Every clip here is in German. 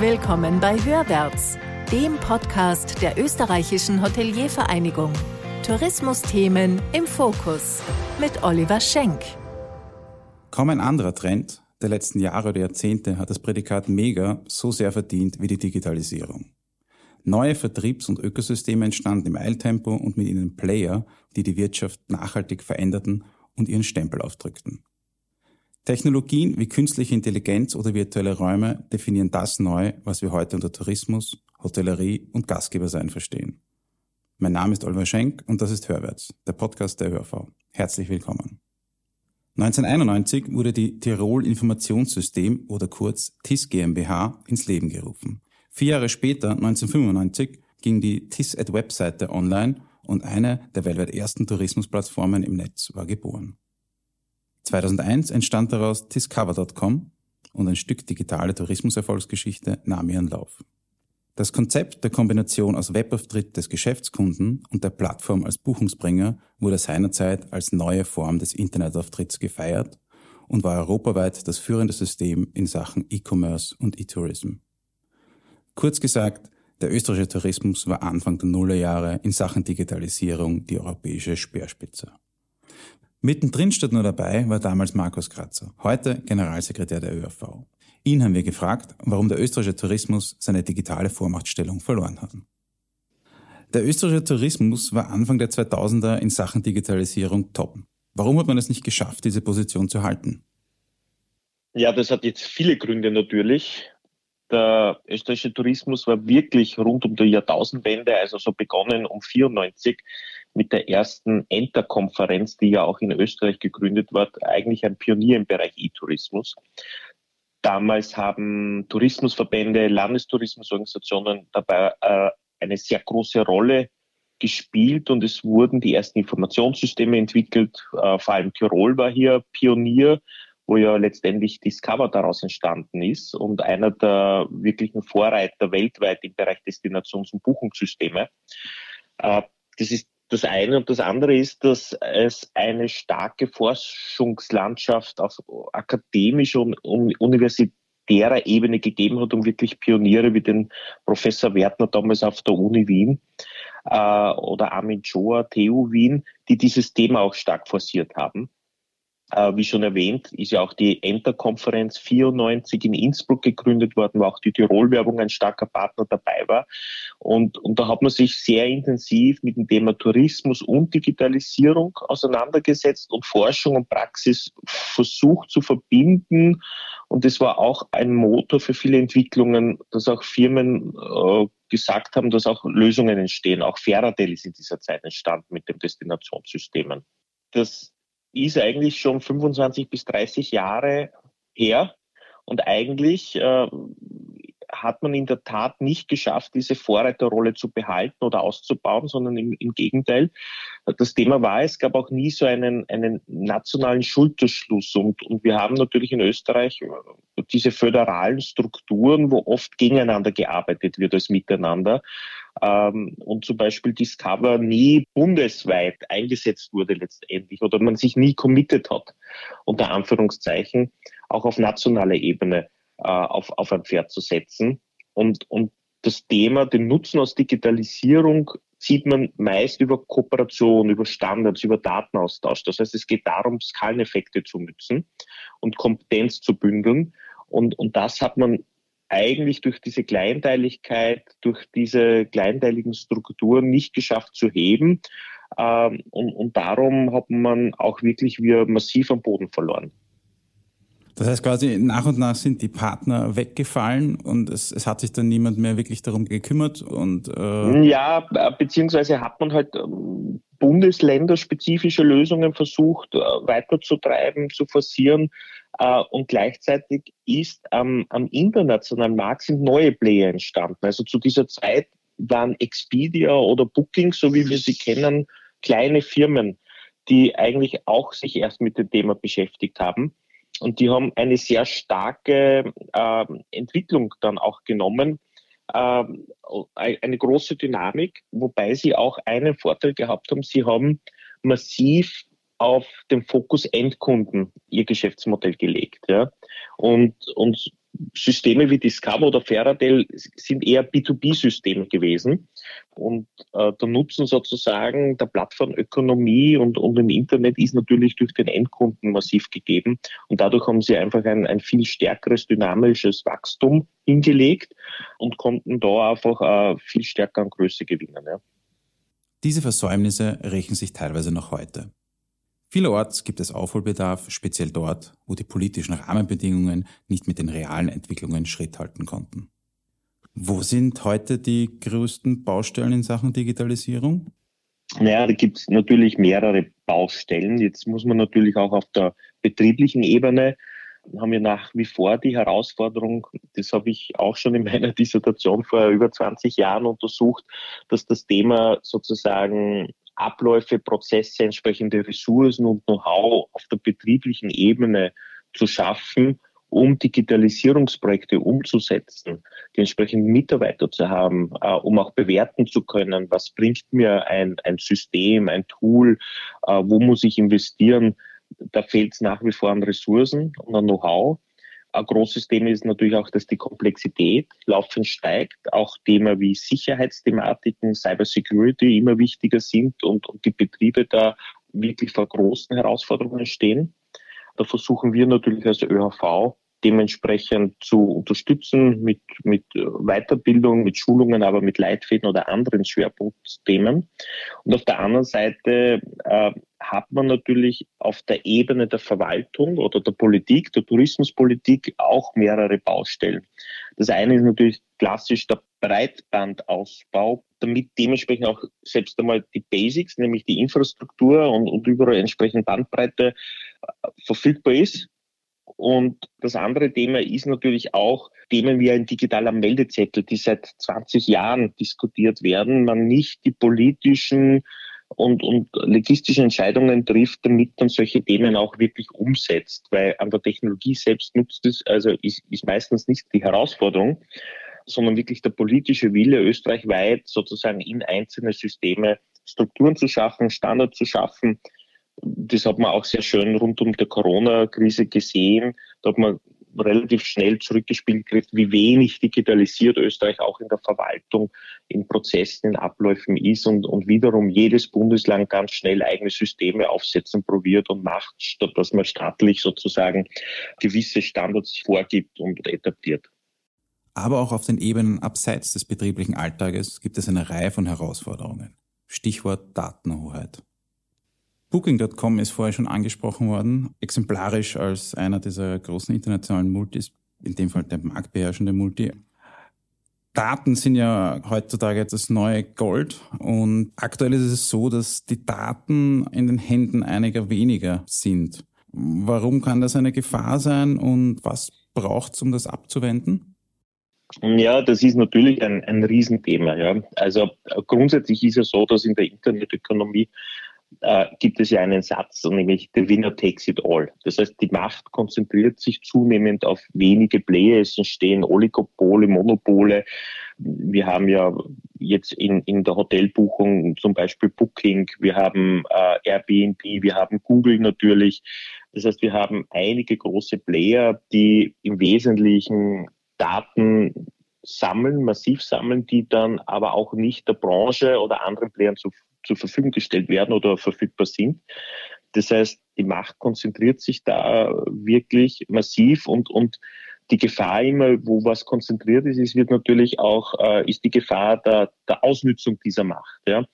Willkommen bei Hörwärts, dem Podcast der österreichischen Hoteliervereinigung. Tourismusthemen im Fokus mit Oliver Schenk. Kaum ein anderer Trend der letzten Jahre oder Jahrzehnte hat das Prädikat Mega so sehr verdient wie die Digitalisierung. Neue Vertriebs- und Ökosysteme entstanden im Eiltempo und mit ihnen Player, die die Wirtschaft nachhaltig veränderten und ihren Stempel aufdrückten. Technologien wie künstliche Intelligenz oder virtuelle Räume definieren das neu, was wir heute unter Tourismus, Hotellerie und Gastgebersein verstehen. Mein Name ist Oliver Schenk und das ist Hörwärts, der Podcast der ÖRV. Herzlich willkommen. 1991 wurde die Tirol Informationssystem oder kurz TIS GmbH ins Leben gerufen. Vier Jahre später, 1995, ging die TIS-Ad-Webseite online und eine der weltweit ersten Tourismusplattformen im Netz war geboren. 2001 entstand daraus Discover.com und ein Stück digitale Tourismuserfolgsgeschichte nahm ihren Lauf. Das Konzept der Kombination aus Webauftritt des Geschäftskunden und der Plattform als Buchungsbringer wurde seinerzeit als neue Form des Internetauftritts gefeiert und war europaweit das führende System in Sachen E-Commerce und E-Tourism. Kurz gesagt, der österreichische Tourismus war Anfang der Nullerjahre in Sachen Digitalisierung die europäische Speerspitze. Mittendrin statt nur dabei war damals Markus Kratzer, heute Generalsekretär der ÖRV. Ihn haben wir gefragt, warum der österreichische Tourismus seine digitale Vormachtstellung verloren hat. Der österreichische Tourismus war Anfang der 2000er in Sachen Digitalisierung top. Warum hat man es nicht geschafft, diese Position zu halten? Ja, das hat jetzt viele Gründe natürlich. Der österreichische Tourismus war wirklich rund um die Jahrtausendwende, also so begonnen um 94, mit der ersten Enter-Konferenz, die ja auch in Österreich gegründet wird, eigentlich ein Pionier im Bereich E-Tourismus. Damals haben Tourismusverbände, Landestourismusorganisationen dabei äh, eine sehr große Rolle gespielt und es wurden die ersten Informationssysteme entwickelt. Äh, vor allem Tirol war hier Pionier, wo ja letztendlich Discover daraus entstanden ist und einer der wirklichen Vorreiter weltweit im Bereich Destinations- und Buchungssysteme. Äh, das ist das eine und das andere ist, dass es eine starke Forschungslandschaft auf akademischer und universitärer Ebene gegeben hat und wirklich Pioniere wie den Professor Wertner damals auf der Uni Wien äh, oder Armin Joa, TU Wien, die dieses Thema auch stark forciert haben. Äh, wie schon erwähnt, ist ja auch die Enter-Konferenz 94 in Innsbruck gegründet worden, wo auch die Tirol-Werbung ein starker Partner dabei war. Und, und da hat man sich sehr intensiv mit dem Thema Tourismus und Digitalisierung auseinandergesetzt und Forschung und Praxis versucht zu verbinden. Und das war auch ein Motor für viele Entwicklungen, dass auch Firmen äh, gesagt haben, dass auch Lösungen entstehen. Auch Fairadel ist in dieser Zeit entstanden mit den Destinationssystemen. Das ist eigentlich schon 25 bis 30 Jahre her. Und eigentlich äh, hat man in der Tat nicht geschafft, diese Vorreiterrolle zu behalten oder auszubauen, sondern im, im Gegenteil. Das Thema war, es gab auch nie so einen, einen nationalen Schulterschluss. Und, und wir haben natürlich in Österreich äh, diese föderalen Strukturen, wo oft gegeneinander gearbeitet wird als miteinander. Ähm, und zum Beispiel Discover nie bundesweit eingesetzt wurde letztendlich oder man sich nie committed hat, unter Anführungszeichen, auch auf nationaler Ebene äh, auf, auf ein Pferd zu setzen. Und, und das Thema, den Nutzen aus Digitalisierung sieht man meist über Kooperation, über Standards, über Datenaustausch. Das heißt, es geht darum, Skaleneffekte zu nutzen und Kompetenz zu bündeln. Und, und das hat man eigentlich durch diese Kleinteiligkeit, durch diese kleinteiligen Strukturen nicht geschafft zu heben. Ähm, und, und darum hat man auch wirklich wieder massiv am Boden verloren. Das heißt quasi, nach und nach sind die Partner weggefallen und es, es hat sich dann niemand mehr wirklich darum gekümmert und äh Ja, beziehungsweise hat man halt ähm, bundesländerspezifische Lösungen versucht äh, weiterzutreiben, zu forcieren. Äh, und gleichzeitig ist am, am internationalen Markt sind neue Player entstanden. Also zu dieser Zeit waren Expedia oder Booking, so wie wir sie kennen, kleine Firmen, die eigentlich auch sich erst mit dem Thema beschäftigt haben. Und die haben eine sehr starke äh, Entwicklung dann auch genommen, äh, eine große Dynamik, wobei sie auch einen Vorteil gehabt haben. Sie haben massiv auf den Fokus Endkunden ihr Geschäftsmodell gelegt. Ja? Und, und Systeme wie Discover oder Faraday sind eher B2B-Systeme gewesen. Und äh, der Nutzen sozusagen der Plattformökonomie und, und im Internet ist natürlich durch den Endkunden massiv gegeben. Und dadurch haben sie einfach ein, ein viel stärkeres dynamisches Wachstum hingelegt und konnten da einfach äh, viel stärker an Größe gewinnen. Ja. Diese Versäumnisse rächen sich teilweise noch heute. Vielerorts gibt es Aufholbedarf, speziell dort, wo die politischen Rahmenbedingungen nicht mit den realen Entwicklungen Schritt halten konnten. Wo sind heute die größten Baustellen in Sachen Digitalisierung? Naja, da gibt es natürlich mehrere Baustellen. Jetzt muss man natürlich auch auf der betrieblichen Ebene haben wir nach wie vor die Herausforderung, das habe ich auch schon in meiner Dissertation vor über 20 Jahren untersucht, dass das Thema sozusagen Abläufe, Prozesse, entsprechende Ressourcen und Know-how auf der betrieblichen Ebene zu schaffen, um Digitalisierungsprojekte umzusetzen, die entsprechenden Mitarbeiter zu haben, äh, um auch bewerten zu können, was bringt mir ein, ein System, ein Tool, äh, wo muss ich investieren. Da fehlt es nach wie vor an Ressourcen und an Know-how. Ein großes Thema ist natürlich auch, dass die Komplexität laufend steigt. Auch Themen wie Sicherheitsthematiken, Cybersecurity immer wichtiger sind und, und die Betriebe da wirklich vor großen Herausforderungen stehen. Da versuchen wir natürlich als ÖHV dementsprechend zu unterstützen mit, mit Weiterbildung, mit Schulungen, aber mit Leitfäden oder anderen Schwerpunktthemen. Und auf der anderen Seite äh, hat man natürlich auf der Ebene der Verwaltung oder der Politik, der Tourismuspolitik auch mehrere Baustellen. Das eine ist natürlich klassisch der Breitbandausbau, damit dementsprechend auch selbst einmal die Basics, nämlich die Infrastruktur und, und überall entsprechend Bandbreite äh, verfügbar ist und das andere Thema ist natürlich auch Themen wie ein digitaler Meldezettel, die seit 20 Jahren diskutiert werden, man nicht die politischen und, und logistischen Entscheidungen trifft, damit man solche Themen auch wirklich umsetzt, weil an der Technologie selbst nutzt es, also ist, ist meistens nicht die Herausforderung, sondern wirklich der politische Wille, österreichweit sozusagen in einzelne Systeme Strukturen zu schaffen, Standards zu schaffen, das hat man auch sehr schön rund um die Corona-Krise gesehen. Da hat man relativ schnell zurückgespielt gekriegt, wie wenig digitalisiert Österreich auch in der Verwaltung, in Prozessen, in Abläufen ist und, und wiederum jedes Bundesland ganz schnell eigene Systeme aufsetzen probiert und macht, statt dass man staatlich sozusagen gewisse Standards vorgibt und etabliert. Aber auch auf den Ebenen abseits des betrieblichen Alltages gibt es eine Reihe von Herausforderungen. Stichwort Datenhoheit. Booking.com ist vorher schon angesprochen worden, exemplarisch als einer dieser großen internationalen Multis, in dem Fall der marktbeherrschende Multi. Daten sind ja heutzutage das neue Gold und aktuell ist es so, dass die Daten in den Händen einiger weniger sind. Warum kann das eine Gefahr sein und was braucht es, um das abzuwenden? Ja, das ist natürlich ein, ein Riesenthema. Ja. Also grundsätzlich ist es so, dass in der Internetökonomie äh, gibt es ja einen Satz, nämlich the winner takes it all. Das heißt, die Macht konzentriert sich zunehmend auf wenige Player. Es entstehen Oligopole, Monopole. Wir haben ja jetzt in, in der Hotelbuchung zum Beispiel Booking, wir haben äh, Airbnb, wir haben Google natürlich. Das heißt, wir haben einige große Player, die im Wesentlichen Daten sammeln, massiv sammeln, die dann aber auch nicht der Branche oder anderen Playern zur zur Verfügung gestellt werden oder verfügbar sind. Das heißt, die Macht konzentriert sich da wirklich massiv und, und die Gefahr immer, wo was konzentriert ist, ist wird natürlich auch, äh, ist die Gefahr der, der Ausnützung dieser Macht. Ja.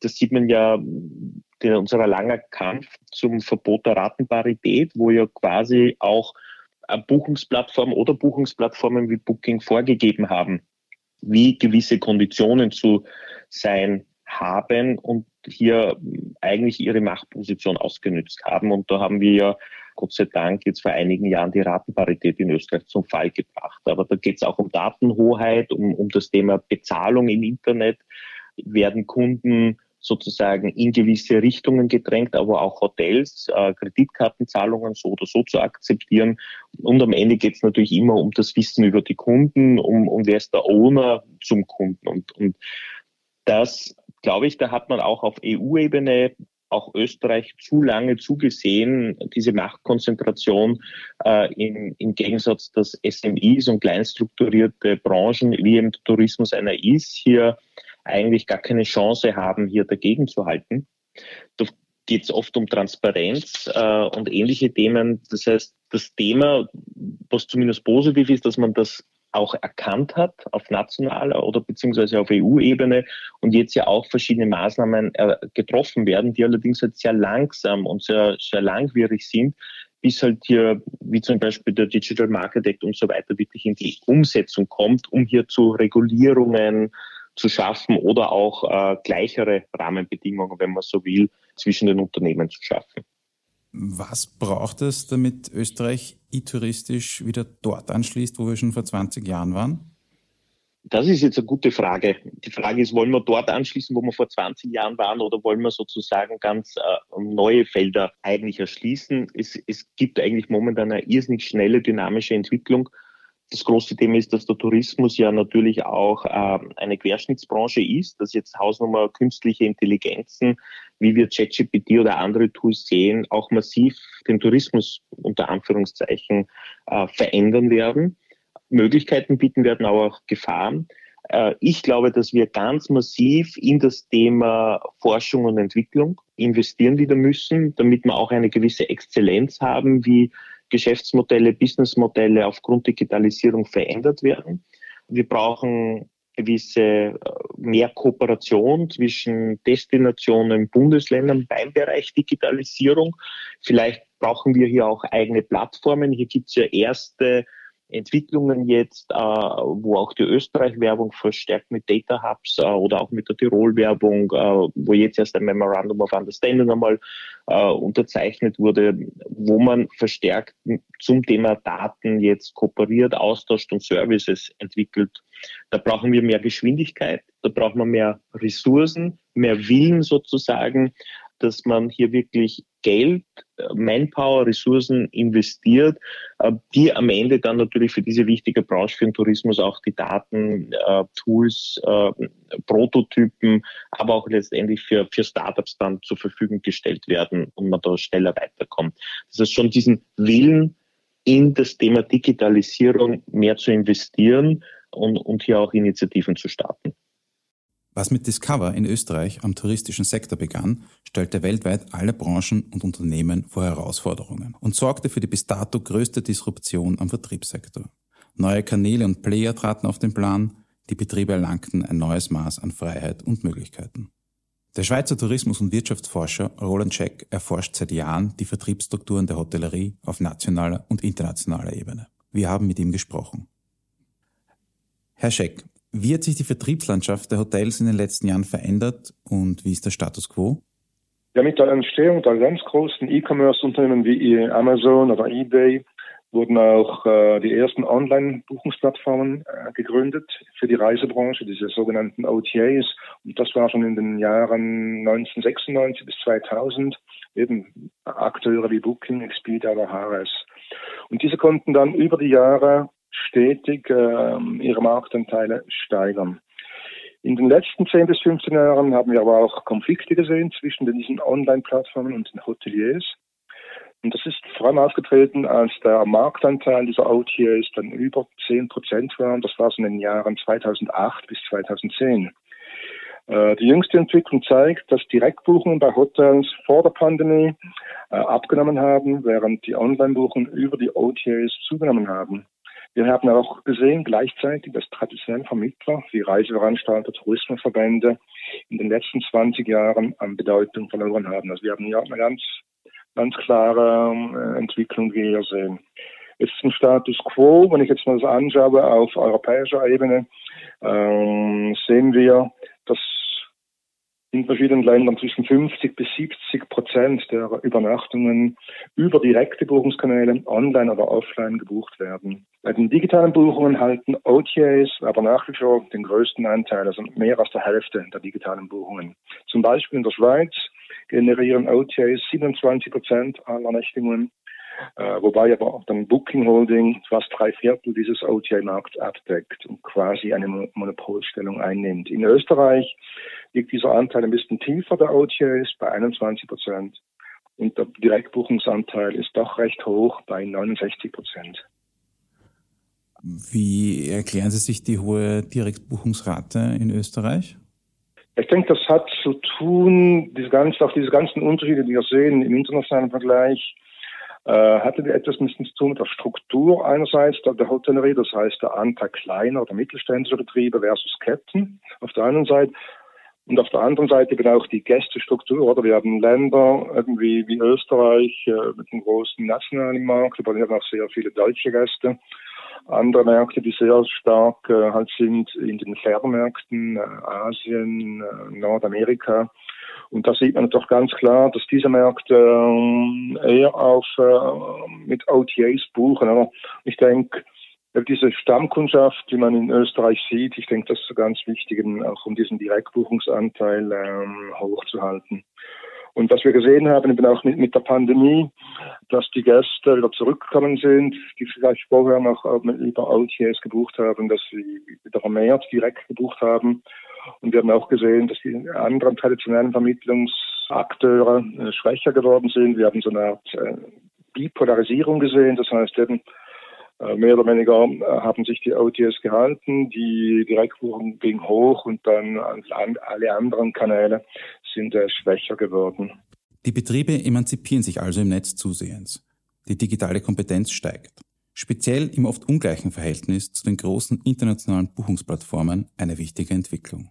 Das sieht man ja in unserer langer Kampf zum Verbot der Ratenparität, wo ja quasi auch Buchungsplattformen oder Buchungsplattformen wie Booking vorgegeben haben, wie gewisse Konditionen zu sein haben und hier eigentlich ihre Machtposition ausgenützt haben. Und da haben wir ja Gott sei Dank jetzt vor einigen Jahren die Ratenparität in Österreich zum Fall gebracht. Aber da geht es auch um Datenhoheit, um, um das Thema Bezahlung im Internet. Werden Kunden sozusagen in gewisse Richtungen gedrängt, aber auch Hotels, äh, Kreditkartenzahlungen so oder so zu akzeptieren. Und am Ende geht es natürlich immer um das Wissen über die Kunden, um, um wer ist der Owner zum Kunden. Und, und das glaube ich, da hat man auch auf EU-Ebene auch Österreich zu lange zugesehen, diese Machtkonzentration äh, im, im Gegensatz, dass SMIs und kleinstrukturierte Branchen wie im Tourismus einer ist, hier eigentlich gar keine Chance haben, hier dagegen zu halten. Da geht es oft um Transparenz äh, und ähnliche Themen. Das heißt, das Thema, was zumindest positiv ist, dass man das auch erkannt hat auf nationaler oder beziehungsweise auf EU-Ebene und jetzt ja auch verschiedene Maßnahmen äh, getroffen werden, die allerdings halt sehr langsam und sehr, sehr langwierig sind, bis halt hier, wie zum Beispiel der Digital Market Act und so weiter, wirklich in die Umsetzung kommt, um hier zu Regulierungen zu schaffen oder auch äh, gleichere Rahmenbedingungen, wenn man so will, zwischen den Unternehmen zu schaffen. Was braucht es, damit Österreich e-touristisch wieder dort anschließt, wo wir schon vor 20 Jahren waren? Das ist jetzt eine gute Frage. Die Frage ist, wollen wir dort anschließen, wo wir vor 20 Jahren waren, oder wollen wir sozusagen ganz äh, neue Felder eigentlich erschließen? Es, es gibt eigentlich momentan eine irrsinnig schnelle, dynamische Entwicklung das große Thema ist, dass der Tourismus ja natürlich auch äh, eine Querschnittsbranche ist, dass jetzt Hausnummer künstliche Intelligenzen, wie wir ChatGPT oder andere Tools sehen, auch massiv den Tourismus unter Anführungszeichen äh, verändern werden. Möglichkeiten bieten werden, aber auch Gefahren. Äh, ich glaube, dass wir ganz massiv in das Thema Forschung und Entwicklung investieren wieder müssen, damit wir auch eine gewisse Exzellenz haben, wie Geschäftsmodelle, Businessmodelle aufgrund Digitalisierung verändert werden. Wir brauchen gewisse äh, mehr Kooperation zwischen Destinationen, Bundesländern beim Bereich Digitalisierung. Vielleicht brauchen wir hier auch eigene Plattformen. Hier gibt es ja erste Entwicklungen jetzt, äh, wo auch die Österreich-Werbung verstärkt mit Data Hubs äh, oder auch mit der Tirol-Werbung, äh, wo jetzt erst ein Memorandum of Understanding einmal äh, unterzeichnet wurde, wo man verstärkt zum Thema Daten jetzt kooperiert, austauscht und Services entwickelt. Da brauchen wir mehr Geschwindigkeit, da brauchen wir mehr Ressourcen, mehr Willen sozusagen, dass man hier wirklich Geld, äh, Manpower, Ressourcen investiert, äh, die am Ende dann natürlich für diese wichtige Branche, für den Tourismus auch die Daten, äh, Tools, Prototypen, aber auch letztendlich für, für Startups dann zur Verfügung gestellt werden und man da schneller weiterkommt. Das heißt schon diesen Willen, in das Thema Digitalisierung mehr zu investieren und, und hier auch Initiativen zu starten. Was mit Discover in Österreich am touristischen Sektor begann, stellte weltweit alle Branchen und Unternehmen vor Herausforderungen und sorgte für die bis dato größte Disruption am Vertriebssektor. Neue Kanäle und Player traten auf den Plan, die Betriebe erlangten ein neues Maß an Freiheit und Möglichkeiten. Der Schweizer Tourismus- und Wirtschaftsforscher Roland Scheck erforscht seit Jahren die Vertriebsstrukturen der Hotellerie auf nationaler und internationaler Ebene. Wir haben mit ihm gesprochen. Herr Scheck, wie hat sich die Vertriebslandschaft der Hotels in den letzten Jahren verändert und wie ist der Status quo? Ja, mit der Entstehung der ganz großen E-Commerce-Unternehmen wie Amazon oder eBay wurden auch äh, die ersten Online-Buchungsplattformen äh, gegründet für die Reisebranche, diese sogenannten OTAs. Und das war schon in den Jahren 1996 bis 2000 eben Akteure wie Booking, Expedia oder HRS. Und diese konnten dann über die Jahre stetig äh, ihre Marktanteile steigern. In den letzten 10 bis 15 Jahren haben wir aber auch Konflikte gesehen zwischen diesen Online-Plattformen und den Hoteliers. Und das ist vor allem aufgetreten, als der Marktanteil dieser OTAs dann über 10 Prozent war. Das war so in den Jahren 2008 bis 2010. Äh, die jüngste Entwicklung zeigt, dass Direktbuchungen bei Hotels vor der Pandemie äh, abgenommen haben, während die Online-Buchungen über die OTAs zugenommen haben. Wir haben auch gesehen gleichzeitig, dass traditionelle Vermittler wie Reiseveranstalter, Tourismusverbände in den letzten 20 Jahren an Bedeutung verloren haben. Also wir haben ja eine ganz, ganz klare äh, Entwicklung, wie wir sehen. Jetzt zum Status quo, wenn ich jetzt mal das anschaue auf europäischer Ebene, ähm, sehen wir, dass in verschiedenen Ländern zwischen 50 bis 70 Prozent der Übernachtungen über direkte Buchungskanäle online oder offline gebucht werden. Bei den digitalen Buchungen halten OTAs aber nach wie vor den größten Anteil, also mehr als der Hälfte der digitalen Buchungen. Zum Beispiel in der Schweiz generieren OTAs 27 Prozent aller Nächtigungen, Äh, wobei aber auch dann Booking Holding fast drei Viertel dieses OTA-Markts abdeckt und quasi eine Monopolstellung einnimmt. In Österreich liegt dieser Anteil ein bisschen tiefer der OTAs bei 21 Prozent und der Direktbuchungsanteil ist doch recht hoch bei 69 Prozent. Wie erklären Sie sich die hohe Direktbuchungsrate in Österreich? Ich denke, das hat zu tun, diese ganzen, auch diese ganzen Unterschiede, die wir sehen im internationalen Vergleich, hatte etwas zu tun mit der Struktur einerseits der, der Hotellerie, das heißt der Anteil kleiner oder mittelständischer Betriebe versus Ketten auf der einen Seite und auf der anderen Seite eben auch die Gästestruktur, oder? Wir haben Länder irgendwie wie Österreich äh, mit einem großen nationalen Markt, aber wir haben auch sehr viele deutsche Gäste. Andere Märkte, die sehr stark äh, halt sind in den Fernmärkten, äh, Asien, äh, Nordamerika. Und da sieht man doch ganz klar, dass diese Märkte äh, eher auf äh, mit OTAs buchen. Aber ich denke, diese Stammkundschaft, die man in Österreich sieht, ich denke, das ist ganz wichtig, auch um diesen Direktbuchungsanteil ähm, hochzuhalten. Und was wir gesehen haben, eben auch mit, mit der Pandemie, dass die Gäste wieder zurückgekommen sind, die vielleicht vorher noch über OTAs gebucht haben, dass sie wieder vermehrt direkt gebucht haben. Und wir haben auch gesehen, dass die anderen traditionellen Vermittlungsakteure äh, schwächer geworden sind. Wir haben so eine Art äh, Bipolarisierung gesehen. Das heißt eben, äh, mehr oder weniger äh, haben sich die OTS gehalten, die Direktbuchung ging hoch und dann alle anderen Kanäle sind äh, schwächer geworden. Die Betriebe emanzipieren sich also im Netz zusehends. Die digitale Kompetenz steigt. Speziell im oft ungleichen Verhältnis zu den großen internationalen Buchungsplattformen eine wichtige Entwicklung.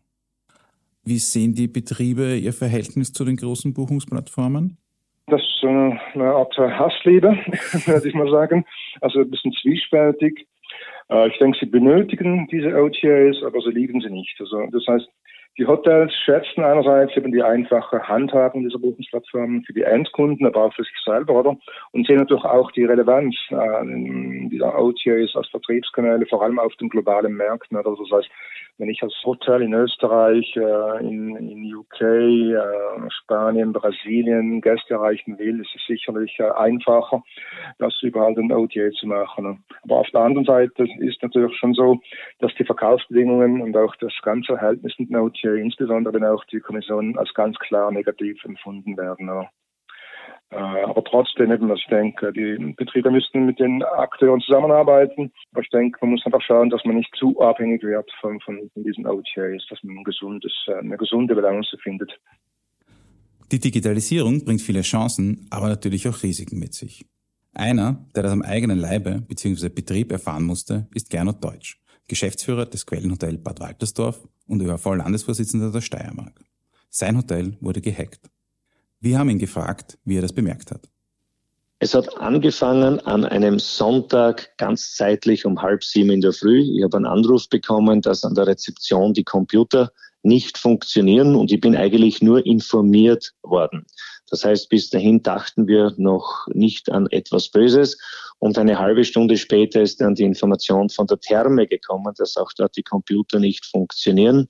Wie sehen die Betriebe ihr Verhältnis zu den großen Buchungsplattformen? Das ist eine Art Hassliebe, würde ich mal sagen. Also ein bisschen zwiespältig. Äh, ich denke, sie benötigen diese OTAs, aber sie lieben sie nicht. Also das heißt, die Hotels schätzen einerseits eben die einfache Handhabung dieser Buchungsplattformen für die Endkunden, aber auch für sich selber, oder? Und sehen natürlich auch die Relevanz äh, dieser OTAs als Vertriebskanäle, vor allem auf den globalen Märkten. Oder? Das heißt, wenn ich als Hotel in Österreich, äh, in, in UK, äh, Spanien, Brasilien Gäste erreichen will, ist es sicherlich äh, einfacher, das überall den OTA zu machen. Aber auf der anderen Seite ist natürlich schon so, dass die Verkaufsbedingungen und auch das ganze Verhältnis mit den OTA insbesondere wenn auch die Kommission als ganz klar negativ empfunden werden. Äh, aber trotzdem eben, ich denke, die Betriebe müssten mit den Akteuren zusammenarbeiten. Aber ich denke, man muss einfach schauen, dass man nicht zu abhängig wird von, von diesen OTAs, dass man ein gesundes, äh, eine gesunde Balance findet. Die Digitalisierung bringt viele Chancen, aber natürlich auch Risiken mit sich. Einer, der das am eigenen Leibe bzw. Betrieb erfahren musste, ist Gernot Deutsch. Geschäftsführer des Quellenhotel Bad Waltersdorf und ÖHV-Landesvorsitzender der Steiermark. Sein Hotel wurde gehackt. Wir haben ihn gefragt, wie er das bemerkt hat. Es hat angefangen an einem Sonntag ganz zeitlich um halb sieben in der Früh. Ich habe einen Anruf bekommen, dass an der Rezeption die Computer nicht funktionieren und ich bin eigentlich nur informiert worden. Das heißt, bis dahin dachten wir noch nicht an etwas Böses. Und eine halbe Stunde später ist dann die Information von der Therme gekommen, dass auch dort die Computer nicht funktionieren.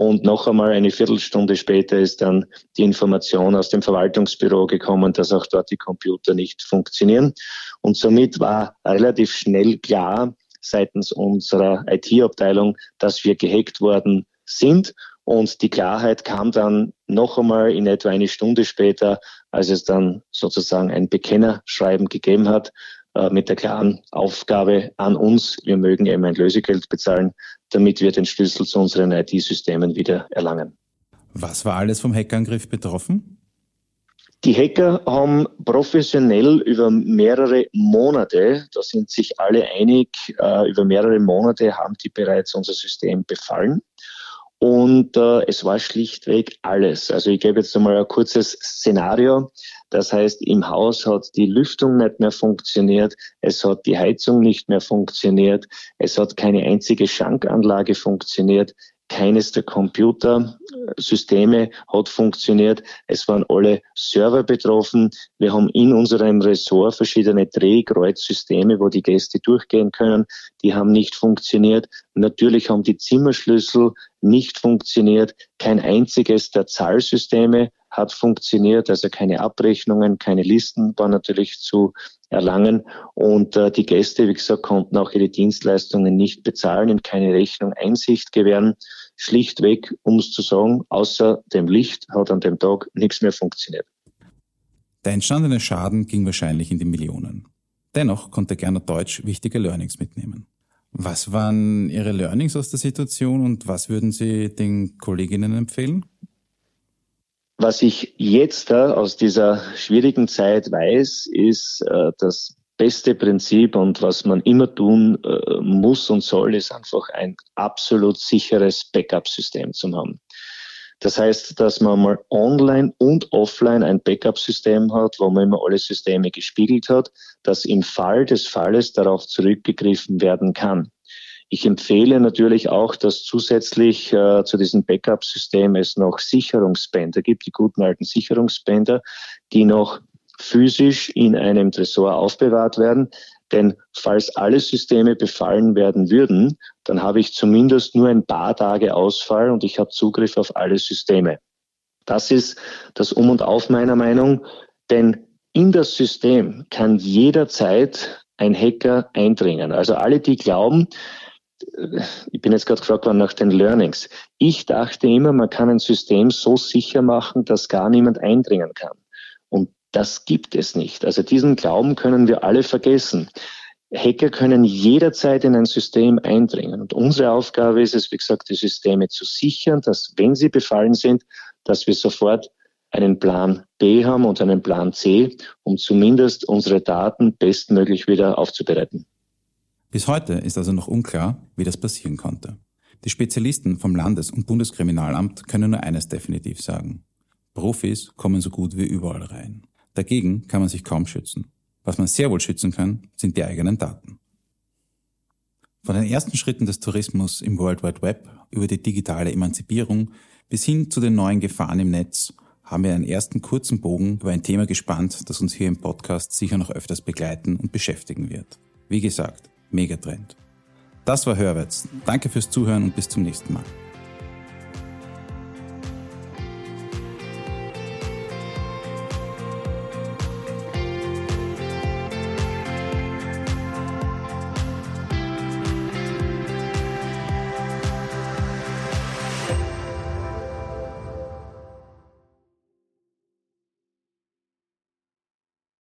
Und noch einmal eine Viertelstunde später ist dann die Information aus dem Verwaltungsbüro gekommen, dass auch dort die Computer nicht funktionieren. Und somit war relativ schnell klar seitens unserer IT-Abteilung, dass wir gehackt worden sind. Und die Klarheit kam dann noch einmal in etwa eine Stunde später, als es dann sozusagen ein Bekennerschreiben gegeben hat, mit der klaren Aufgabe an uns, wir mögen eben ein Lösegeld bezahlen, damit wir den Schlüssel zu unseren IT-Systemen wieder erlangen. Was war alles vom Hackerangriff betroffen? Die Hacker haben professionell über mehrere Monate, da sind sich alle einig, äh, über mehrere Monate haben die bereits unser System befallen. Und äh, es war schlichtweg alles. Also ich gebe jetzt einmal ein kurzes Szenario. Das heißt, im Haus hat die Lüftung nicht mehr funktioniert, es hat die Heizung nicht mehr funktioniert, es hat keine einzige Schankanlage funktioniert, keines der Computersysteme hat funktioniert. Es waren alle Server betroffen. Wir haben in unserem Ressort verschiedene Drehkreuzsysteme, wo die Gäste durchgehen können. Die haben nicht funktioniert. Natürlich haben die Zimmerschlüssel nicht funktioniert. Kein einziges der Zahlsysteme hat funktioniert, also keine Abrechnungen, keine Listen war natürlich zu erlangen und äh, die Gäste, wie gesagt, konnten auch ihre Dienstleistungen nicht bezahlen, in keine Rechnung Einsicht gewähren. Schlichtweg, um es zu sagen, außer dem Licht hat an dem Tag nichts mehr funktioniert. Der entstandene Schaden ging wahrscheinlich in die Millionen. Dennoch konnte Gernot Deutsch wichtige Learnings mitnehmen. Was waren Ihre Learnings aus der Situation und was würden Sie den Kolleginnen empfehlen? Was ich jetzt aus dieser schwierigen Zeit weiß, ist äh, das beste Prinzip und was man immer tun äh, muss und soll, ist einfach ein absolut sicheres Backup-System zu haben. Das heißt, dass man mal online und offline ein Backup-System hat, wo man immer alle Systeme gespiegelt hat, dass im Fall des Falles darauf zurückgegriffen werden kann. Ich empfehle natürlich auch, dass zusätzlich äh, zu diesem Backup-System es noch Sicherungsbänder gibt, die guten alten Sicherungsbänder, die noch physisch in einem Tresor aufbewahrt werden. Denn falls alle Systeme befallen werden würden, dann habe ich zumindest nur ein paar Tage Ausfall und ich habe Zugriff auf alle Systeme. Das ist das Um und Auf meiner Meinung, denn in das System kann jederzeit ein Hacker eindringen. Also alle, die glauben, ich bin jetzt gerade gefragt worden nach den Learnings. Ich dachte immer, man kann ein System so sicher machen, dass gar niemand eindringen kann. Das gibt es nicht. Also diesen Glauben können wir alle vergessen. Hacker können jederzeit in ein System eindringen. Und unsere Aufgabe ist es, wie gesagt, die Systeme zu sichern, dass wenn sie befallen sind, dass wir sofort einen Plan B haben und einen Plan C, um zumindest unsere Daten bestmöglich wieder aufzubereiten. Bis heute ist also noch unklar, wie das passieren konnte. Die Spezialisten vom Landes- und Bundeskriminalamt können nur eines definitiv sagen. Profis kommen so gut wie überall rein. Dagegen kann man sich kaum schützen. Was man sehr wohl schützen kann, sind die eigenen Daten. Von den ersten Schritten des Tourismus im World Wide Web über die digitale Emanzipierung bis hin zu den neuen Gefahren im Netz haben wir einen ersten kurzen Bogen über ein Thema gespannt, das uns hier im Podcast sicher noch öfters begleiten und beschäftigen wird. Wie gesagt, Megatrend. Das war Hörwärts. Danke fürs Zuhören und bis zum nächsten Mal.